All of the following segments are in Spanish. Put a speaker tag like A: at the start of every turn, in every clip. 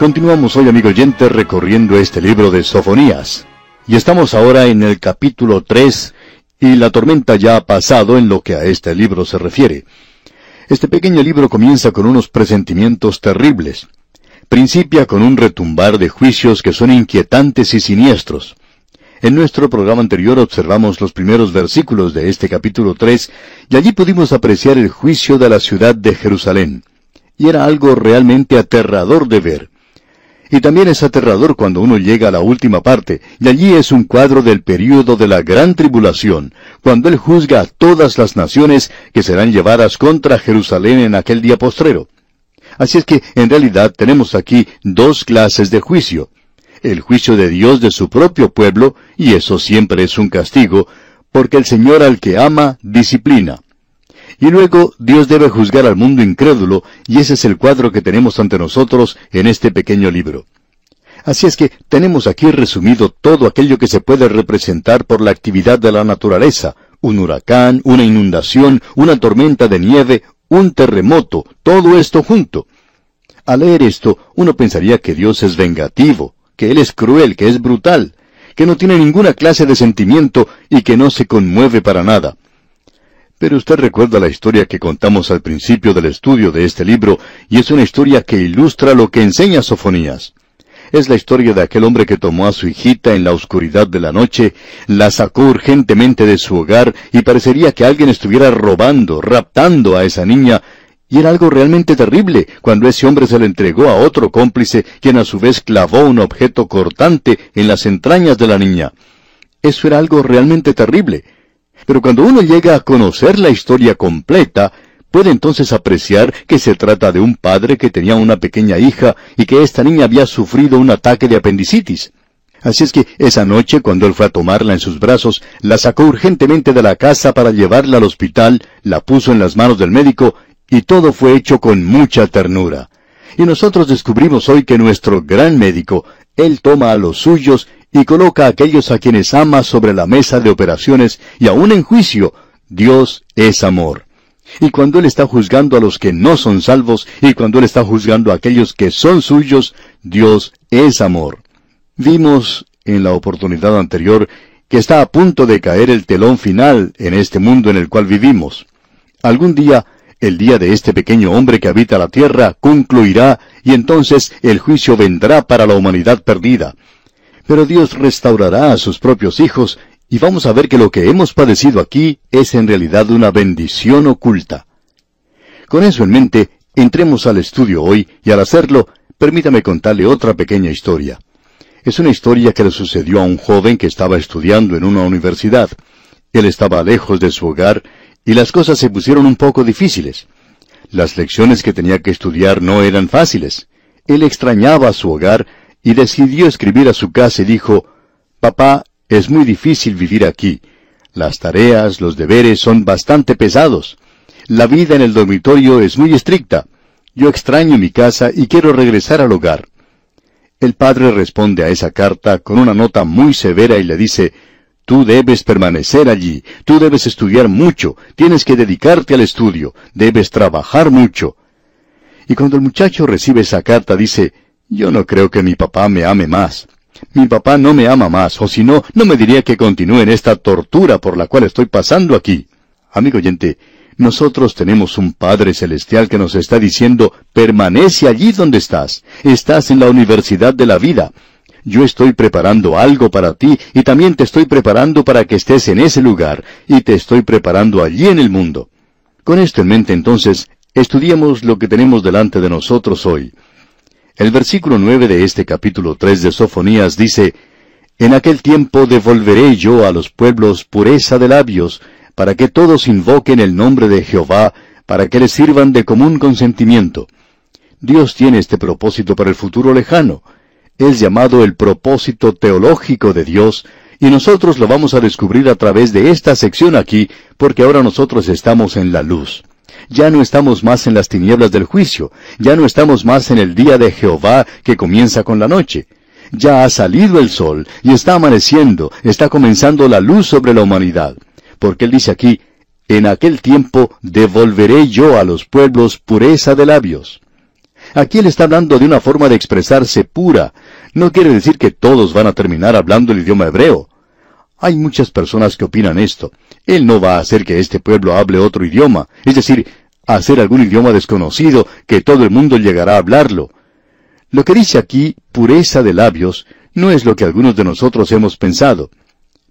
A: Continuamos hoy, amigo oyente, recorriendo este libro de Sofonías. Y estamos ahora en el capítulo 3, y la tormenta ya ha pasado en lo que a este libro se refiere. Este pequeño libro comienza con unos presentimientos terribles. Principia con un retumbar de juicios que son inquietantes y siniestros. En nuestro programa anterior observamos los primeros versículos de este capítulo 3 y allí pudimos apreciar el juicio de la ciudad de Jerusalén. Y era algo realmente aterrador de ver. Y también es aterrador cuando uno llega a la última parte, y allí es un cuadro del período de la gran tribulación, cuando Él juzga a todas las naciones que serán llevadas contra Jerusalén en aquel día postrero. Así es que, en realidad, tenemos aquí dos clases de juicio. El juicio de Dios de su propio pueblo, y eso siempre es un castigo, porque el Señor al que ama, disciplina. Y luego Dios debe juzgar al mundo incrédulo, y ese es el cuadro que tenemos ante nosotros en este pequeño libro. Así es que tenemos aquí resumido todo aquello que se puede representar por la actividad de la naturaleza, un huracán, una inundación, una tormenta de nieve, un terremoto, todo esto junto. Al leer esto, uno pensaría que Dios es vengativo, que Él es cruel, que es brutal, que no tiene ninguna clase de sentimiento y que no se conmueve para nada. Pero usted recuerda la historia que contamos al principio del estudio de este libro, y es una historia que ilustra lo que enseña Sofonías. Es la historia de aquel hombre que tomó a su hijita en la oscuridad de la noche, la sacó urgentemente de su hogar y parecería que alguien estuviera robando, raptando a esa niña, y era algo realmente terrible cuando ese hombre se le entregó a otro cómplice, quien a su vez clavó un objeto cortante en las entrañas de la niña. Eso era algo realmente terrible. Pero cuando uno llega a conocer la historia completa, puede entonces apreciar que se trata de un padre que tenía una pequeña hija y que esta niña había sufrido un ataque de apendicitis. Así es que esa noche, cuando él fue a tomarla en sus brazos, la sacó urgentemente de la casa para llevarla al hospital, la puso en las manos del médico, y todo fue hecho con mucha ternura. Y nosotros descubrimos hoy que nuestro gran médico, él toma a los suyos y coloca a aquellos a quienes ama sobre la mesa de operaciones y aún en juicio. Dios es amor. Y cuando Él está juzgando a los que no son salvos y cuando Él está juzgando a aquellos que son suyos, Dios es amor. Vimos en la oportunidad anterior que está a punto de caer el telón final en este mundo en el cual vivimos. Algún día, el día de este pequeño hombre que habita la tierra concluirá y entonces el juicio vendrá para la humanidad perdida. Pero Dios restaurará a sus propios hijos y vamos a ver que lo que hemos padecido aquí es en realidad una bendición oculta. Con eso en mente, entremos al estudio hoy y al hacerlo, permítame contarle otra pequeña historia. Es una historia que le sucedió a un joven que estaba estudiando en una universidad. Él estaba lejos de su hogar y las cosas se pusieron un poco difíciles. Las lecciones que tenía que estudiar no eran fáciles. Él extrañaba su hogar y decidió escribir a su casa y dijo, Papá, es muy difícil vivir aquí. Las tareas, los deberes son bastante pesados. La vida en el dormitorio es muy estricta. Yo extraño mi casa y quiero regresar al hogar. El padre responde a esa carta con una nota muy severa y le dice, Tú debes permanecer allí, tú debes estudiar mucho, tienes que dedicarte al estudio, debes trabajar mucho. Y cuando el muchacho recibe esa carta dice, yo no creo que mi papá me ame más. Mi papá no me ama más, o si no, no me diría que continúe en esta tortura por la cual estoy pasando aquí. Amigo oyente, nosotros tenemos un Padre Celestial que nos está diciendo, permanece allí donde estás. Estás en la universidad de la vida. Yo estoy preparando algo para ti y también te estoy preparando para que estés en ese lugar y te estoy preparando allí en el mundo. Con esto en mente entonces, estudiemos lo que tenemos delante de nosotros hoy. El versículo nueve de este capítulo tres de Sofonías dice, En aquel tiempo devolveré yo a los pueblos pureza de labios, para que todos invoquen el nombre de Jehová, para que les sirvan de común consentimiento. Dios tiene este propósito para el futuro lejano. Es llamado el propósito teológico de Dios, y nosotros lo vamos a descubrir a través de esta sección aquí, porque ahora nosotros estamos en la luz. Ya no estamos más en las tinieblas del juicio, ya no estamos más en el día de Jehová que comienza con la noche. Ya ha salido el sol y está amaneciendo, está comenzando la luz sobre la humanidad. Porque él dice aquí, en aquel tiempo devolveré yo a los pueblos pureza de labios. Aquí él está hablando de una forma de expresarse pura. No quiere decir que todos van a terminar hablando el idioma hebreo. Hay muchas personas que opinan esto. Él no va a hacer que este pueblo hable otro idioma, es decir, hacer algún idioma desconocido que todo el mundo llegará a hablarlo. Lo que dice aquí, pureza de labios, no es lo que algunos de nosotros hemos pensado.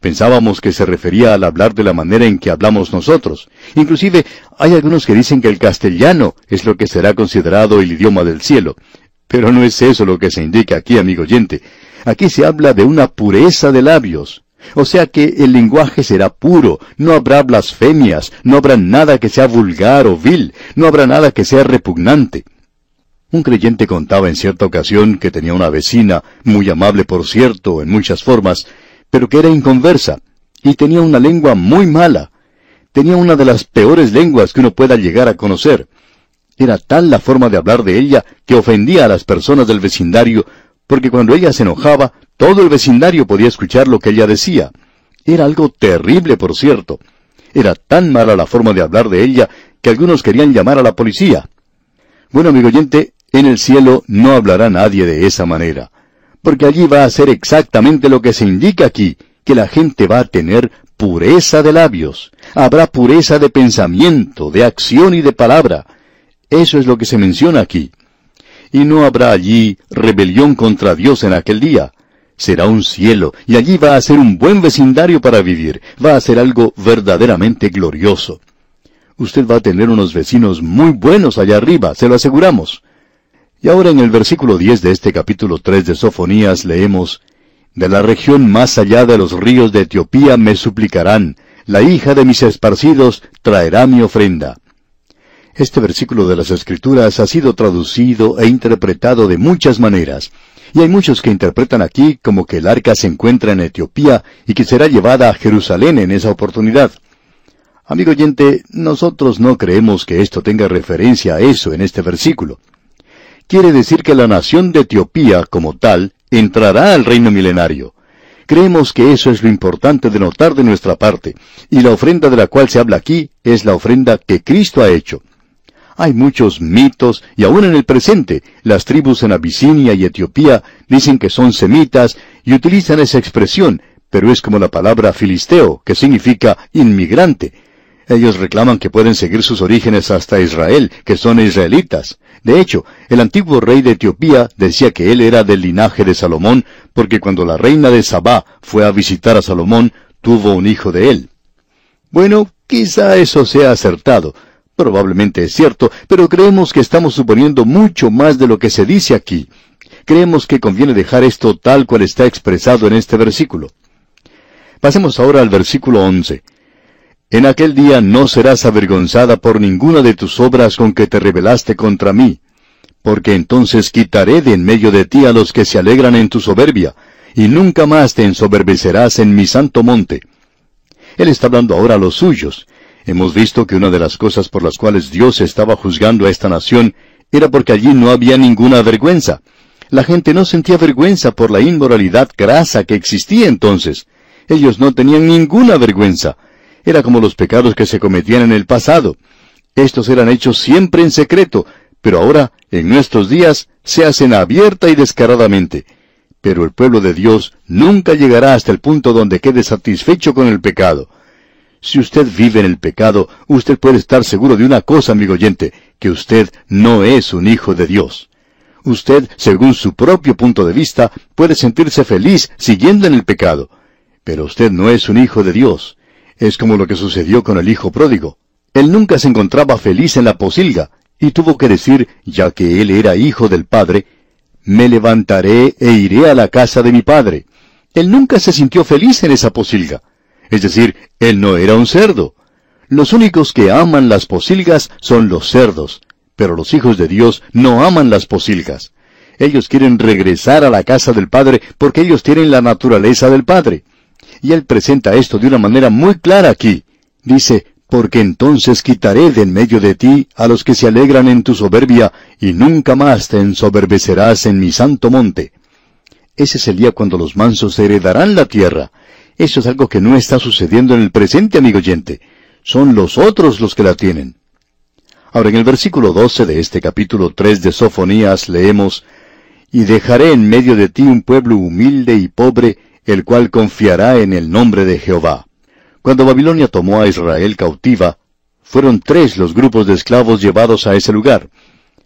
A: Pensábamos que se refería al hablar de la manera en que hablamos nosotros. Inclusive hay algunos que dicen que el castellano es lo que será considerado el idioma del cielo. Pero no es eso lo que se indica aquí, amigo oyente. Aquí se habla de una pureza de labios. O sea que el lenguaje será puro, no habrá blasfemias, no habrá nada que sea vulgar o vil, no habrá nada que sea repugnante. Un creyente contaba en cierta ocasión que tenía una vecina, muy amable por cierto, en muchas formas, pero que era inconversa, y tenía una lengua muy mala. Tenía una de las peores lenguas que uno pueda llegar a conocer. Era tal la forma de hablar de ella que ofendía a las personas del vecindario, porque cuando ella se enojaba, todo el vecindario podía escuchar lo que ella decía. Era algo terrible, por cierto. Era tan mala la forma de hablar de ella que algunos querían llamar a la policía. Bueno, amigo oyente, en el cielo no hablará nadie de esa manera porque allí va a ser exactamente lo que se indica aquí, que la gente va a tener pureza de labios, habrá pureza de pensamiento, de acción y de palabra. Eso es lo que se menciona aquí. Y no habrá allí rebelión contra Dios en aquel día. Será un cielo, y allí va a ser un buen vecindario para vivir, va a ser algo verdaderamente glorioso. Usted va a tener unos vecinos muy buenos allá arriba, se lo aseguramos. Y ahora en el versículo 10 de este capítulo 3 de Sofonías leemos, De la región más allá de los ríos de Etiopía me suplicarán, la hija de mis esparcidos traerá mi ofrenda. Este versículo de las Escrituras ha sido traducido e interpretado de muchas maneras, y hay muchos que interpretan aquí como que el arca se encuentra en Etiopía y que será llevada a Jerusalén en esa oportunidad. Amigo oyente, nosotros no creemos que esto tenga referencia a eso en este versículo quiere decir que la nación de Etiopía, como tal, entrará al reino milenario. Creemos que eso es lo importante de notar de nuestra parte, y la ofrenda de la cual se habla aquí es la ofrenda que Cristo ha hecho. Hay muchos mitos, y aún en el presente, las tribus en Abisinia y Etiopía dicen que son semitas y utilizan esa expresión, pero es como la palabra filisteo, que significa inmigrante. Ellos reclaman que pueden seguir sus orígenes hasta Israel, que son israelitas. De hecho, el antiguo rey de Etiopía decía que él era del linaje de Salomón, porque cuando la reina de Sabá fue a visitar a Salomón, tuvo un hijo de él. Bueno, quizá eso sea acertado. Probablemente es cierto, pero creemos que estamos suponiendo mucho más de lo que se dice aquí. Creemos que conviene dejar esto tal cual está expresado en este versículo. Pasemos ahora al versículo 11. En aquel día no serás avergonzada por ninguna de tus obras con que te rebelaste contra mí, porque entonces quitaré de en medio de ti a los que se alegran en tu soberbia, y nunca más te ensoberbecerás en mi santo monte. Él está hablando ahora a los suyos. Hemos visto que una de las cosas por las cuales Dios estaba juzgando a esta nación era porque allí no había ninguna vergüenza. La gente no sentía vergüenza por la inmoralidad grasa que existía entonces. Ellos no tenían ninguna vergüenza. Era como los pecados que se cometían en el pasado. Estos eran hechos siempre en secreto, pero ahora, en nuestros días, se hacen abierta y descaradamente. Pero el pueblo de Dios nunca llegará hasta el punto donde quede satisfecho con el pecado. Si usted vive en el pecado, usted puede estar seguro de una cosa, amigo oyente, que usted no es un hijo de Dios. Usted, según su propio punto de vista, puede sentirse feliz siguiendo en el pecado. Pero usted no es un hijo de Dios. Es como lo que sucedió con el hijo pródigo. Él nunca se encontraba feliz en la posilga, y tuvo que decir, ya que él era hijo del Padre, me levantaré e iré a la casa de mi Padre. Él nunca se sintió feliz en esa posilga. Es decir, él no era un cerdo. Los únicos que aman las posilgas son los cerdos, pero los hijos de Dios no aman las posilgas. Ellos quieren regresar a la casa del Padre porque ellos tienen la naturaleza del Padre. Y él presenta esto de una manera muy clara aquí. Dice, porque entonces quitaré de en medio de ti a los que se alegran en tu soberbia, y nunca más te ensoberbecerás en mi santo monte. Ese es el día cuando los mansos heredarán la tierra. Eso es algo que no está sucediendo en el presente, amigo oyente. Son los otros los que la tienen. Ahora en el versículo 12 de este capítulo 3 de Sofonías leemos, Y dejaré en medio de ti un pueblo humilde y pobre, el cual confiará en el nombre de Jehová. Cuando Babilonia tomó a Israel cautiva, fueron tres los grupos de esclavos llevados a ese lugar.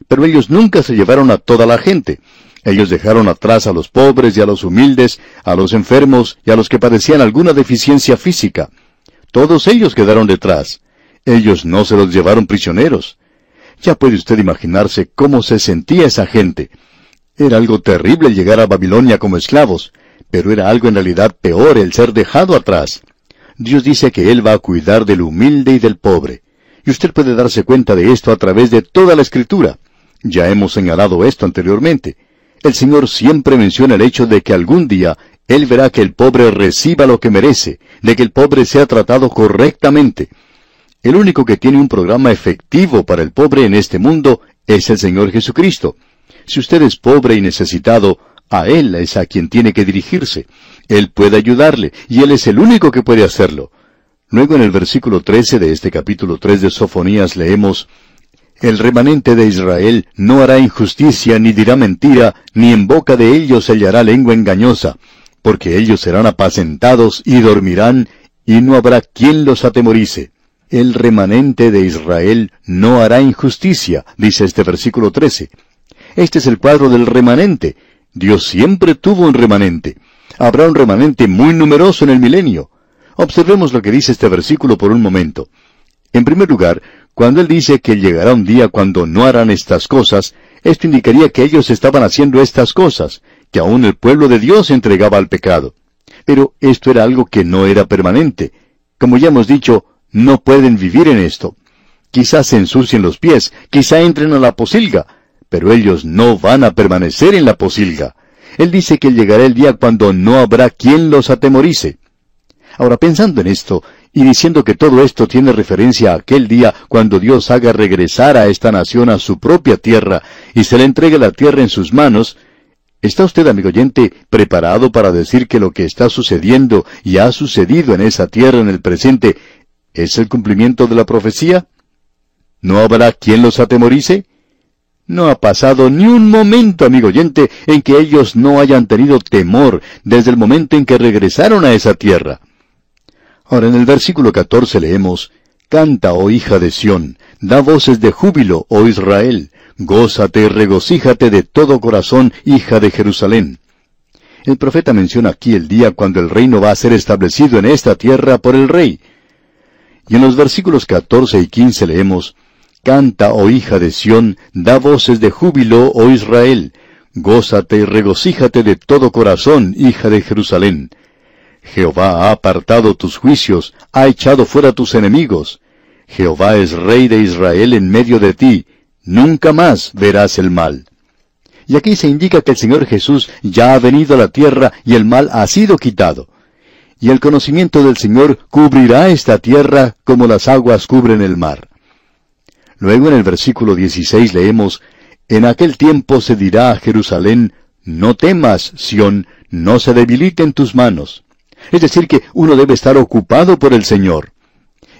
A: Pero ellos nunca se llevaron a toda la gente. Ellos dejaron atrás a los pobres y a los humildes, a los enfermos y a los que padecían alguna deficiencia física. Todos ellos quedaron detrás. Ellos no se los llevaron prisioneros. Ya puede usted imaginarse cómo se sentía esa gente. Era algo terrible llegar a Babilonia como esclavos, pero era algo en realidad peor el ser dejado atrás. Dios dice que Él va a cuidar del humilde y del pobre. Y usted puede darse cuenta de esto a través de toda la escritura. Ya hemos señalado esto anteriormente. El Señor siempre menciona el hecho de que algún día Él verá que el pobre reciba lo que merece, de que el pobre sea tratado correctamente. El único que tiene un programa efectivo para el pobre en este mundo es el Señor Jesucristo. Si usted es pobre y necesitado, a Él es a quien tiene que dirigirse. Él puede ayudarle, y Él es el único que puede hacerlo. Luego en el versículo 13 de este capítulo 3 de Sofonías leemos, El remanente de Israel no hará injusticia ni dirá mentira, ni en boca de ellos se hallará lengua engañosa, porque ellos serán apacentados y dormirán, y no habrá quien los atemorice el remanente de Israel no hará injusticia, dice este versículo 13. Este es el cuadro del remanente. Dios siempre tuvo un remanente. Habrá un remanente muy numeroso en el milenio. Observemos lo que dice este versículo por un momento. En primer lugar, cuando Él dice que llegará un día cuando no harán estas cosas, esto indicaría que ellos estaban haciendo estas cosas, que aún el pueblo de Dios entregaba al pecado. Pero esto era algo que no era permanente. Como ya hemos dicho, no pueden vivir en esto. Quizás se ensucien los pies, quizá entren a la posilga, pero ellos no van a permanecer en la posilga. Él dice que llegará el día cuando no habrá quien los atemorice. Ahora, pensando en esto, y diciendo que todo esto tiene referencia a aquel día cuando Dios haga regresar a esta nación a su propia tierra y se le entregue la tierra en sus manos, ¿está usted, amigo oyente, preparado para decir que lo que está sucediendo y ha sucedido en esa tierra en el presente ¿Es el cumplimiento de la profecía? ¿No habrá quien los atemorice? No ha pasado ni un momento, amigo oyente, en que ellos no hayan tenido temor desde el momento en que regresaron a esa tierra. Ahora en el versículo 14 leemos, Canta, oh hija de Sión, da voces de júbilo, oh Israel, gózate y regocíjate de todo corazón, hija de Jerusalén. El profeta menciona aquí el día cuando el reino va a ser establecido en esta tierra por el rey. Y en los versículos 14 y 15 leemos, Canta, oh hija de Sión, da voces de júbilo, oh Israel, gózate y regocíjate de todo corazón, hija de Jerusalén. Jehová ha apartado tus juicios, ha echado fuera tus enemigos. Jehová es rey de Israel en medio de ti, nunca más verás el mal. Y aquí se indica que el Señor Jesús ya ha venido a la tierra y el mal ha sido quitado y el conocimiento del Señor cubrirá esta tierra como las aguas cubren el mar. Luego en el versículo 16 leemos, En aquel tiempo se dirá a Jerusalén, No temas, Sión, no se debiliten tus manos. Es decir, que uno debe estar ocupado por el Señor.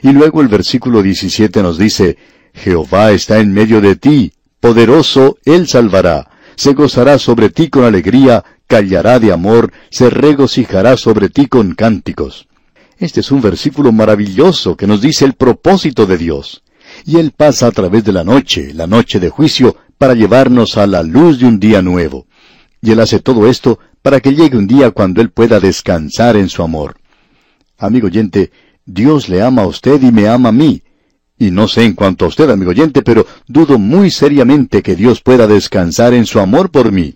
A: Y luego el versículo 17 nos dice, Jehová está en medio de ti, poderoso, Él salvará, se gozará sobre ti con alegría, callará de amor, se regocijará sobre ti con cánticos. Este es un versículo maravilloso que nos dice el propósito de Dios. Y Él pasa a través de la noche, la noche de juicio, para llevarnos a la luz de un día nuevo. Y Él hace todo esto para que llegue un día cuando Él pueda descansar en su amor. Amigo oyente, Dios le ama a usted y me ama a mí. Y no sé en cuanto a usted, amigo oyente, pero dudo muy seriamente que Dios pueda descansar en su amor por mí.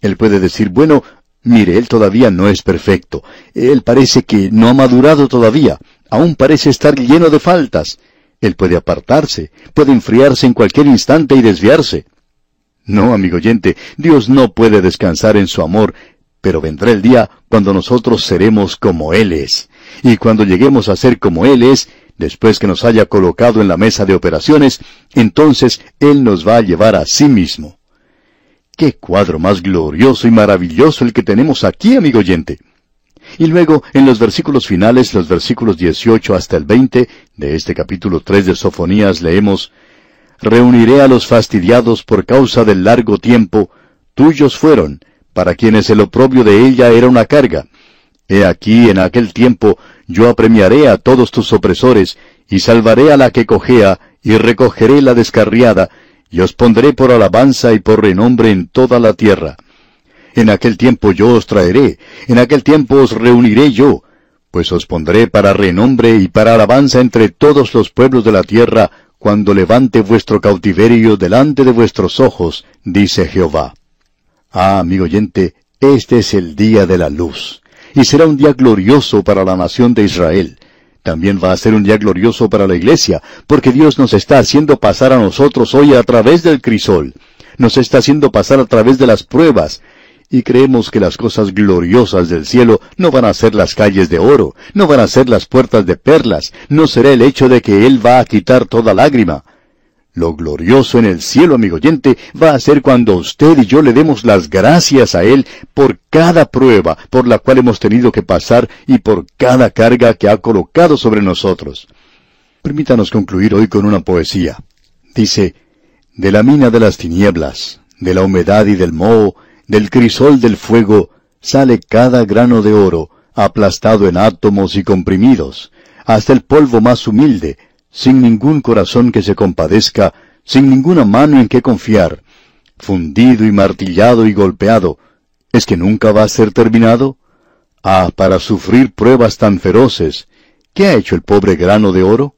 A: Él puede decir, bueno, mire, él todavía no es perfecto. Él parece que no ha madurado todavía. Aún parece estar lleno de faltas. Él puede apartarse, puede enfriarse en cualquier instante y desviarse. No, amigo oyente, Dios no puede descansar en su amor, pero vendrá el día cuando nosotros seremos como Él es. Y cuando lleguemos a ser como Él es, después que nos haya colocado en la mesa de operaciones, entonces Él nos va a llevar a sí mismo. Qué cuadro más glorioso y maravilloso el que tenemos aquí, amigo oyente. Y luego, en los versículos finales, los versículos 18 hasta el 20 de este capítulo 3 de Sofonías, leemos, reuniré a los fastidiados por causa del largo tiempo, tuyos fueron, para quienes el oprobio de ella era una carga. He aquí en aquel tiempo yo apremiaré a todos tus opresores, y salvaré a la que cojea, y recogeré la descarriada, y os pondré por alabanza y por renombre en toda la tierra. En aquel tiempo yo os traeré, en aquel tiempo os reuniré yo, pues os pondré para renombre y para alabanza entre todos los pueblos de la tierra, cuando levante vuestro cautiverio delante de vuestros ojos, dice Jehová. Ah, amigo oyente, este es el día de la luz, y será un día glorioso para la nación de Israel. También va a ser un día glorioso para la iglesia, porque Dios nos está haciendo pasar a nosotros hoy a través del crisol. Nos está haciendo pasar a través de las pruebas, y creemos que las cosas gloriosas del cielo no van a ser las calles de oro, no van a ser las puertas de perlas, no será el hecho de que Él va a quitar toda lágrima. Lo glorioso en el cielo, amigo oyente, va a ser cuando usted y yo le demos las gracias a Él por cada prueba por la cual hemos tenido que pasar y por cada carga que ha colocado sobre nosotros. Permítanos concluir hoy con una poesía. Dice, De la mina de las tinieblas, de la humedad y del moho, del crisol del fuego sale cada grano de oro, aplastado en átomos y comprimidos, hasta el polvo más humilde, sin ningún corazón que se compadezca, sin ninguna mano en que confiar, fundido y martillado y golpeado, ¿es que nunca va a ser terminado? Ah, para sufrir pruebas tan feroces, ¿qué ha hecho el pobre grano de oro?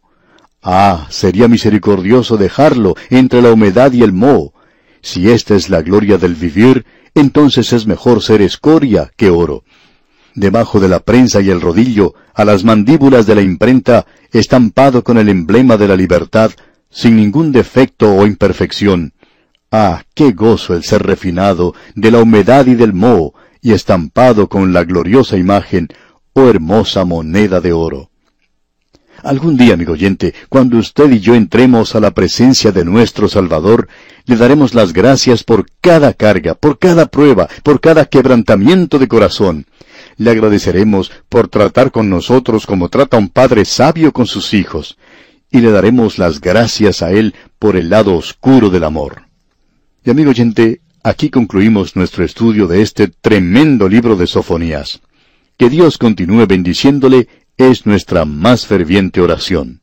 A: Ah, sería misericordioso dejarlo entre la humedad y el moho. Si esta es la gloria del vivir, entonces es mejor ser escoria que oro. Debajo de la prensa y el rodillo, a las mandíbulas de la imprenta, estampado con el emblema de la libertad, sin ningún defecto o imperfección. Ah, qué gozo el ser refinado de la humedad y del moho, y estampado con la gloriosa imagen, oh hermosa moneda de oro. Algún día, amigo oyente, cuando usted y yo entremos a la presencia de nuestro Salvador, le daremos las gracias por cada carga, por cada prueba, por cada quebrantamiento de corazón. Le agradeceremos por tratar con nosotros como trata un padre sabio con sus hijos. Y le daremos las gracias a Él por el lado oscuro del amor. Y amigo oyente, aquí concluimos nuestro estudio de este tremendo libro de Sofonías. Que Dios continúe bendiciéndole es nuestra más ferviente oración.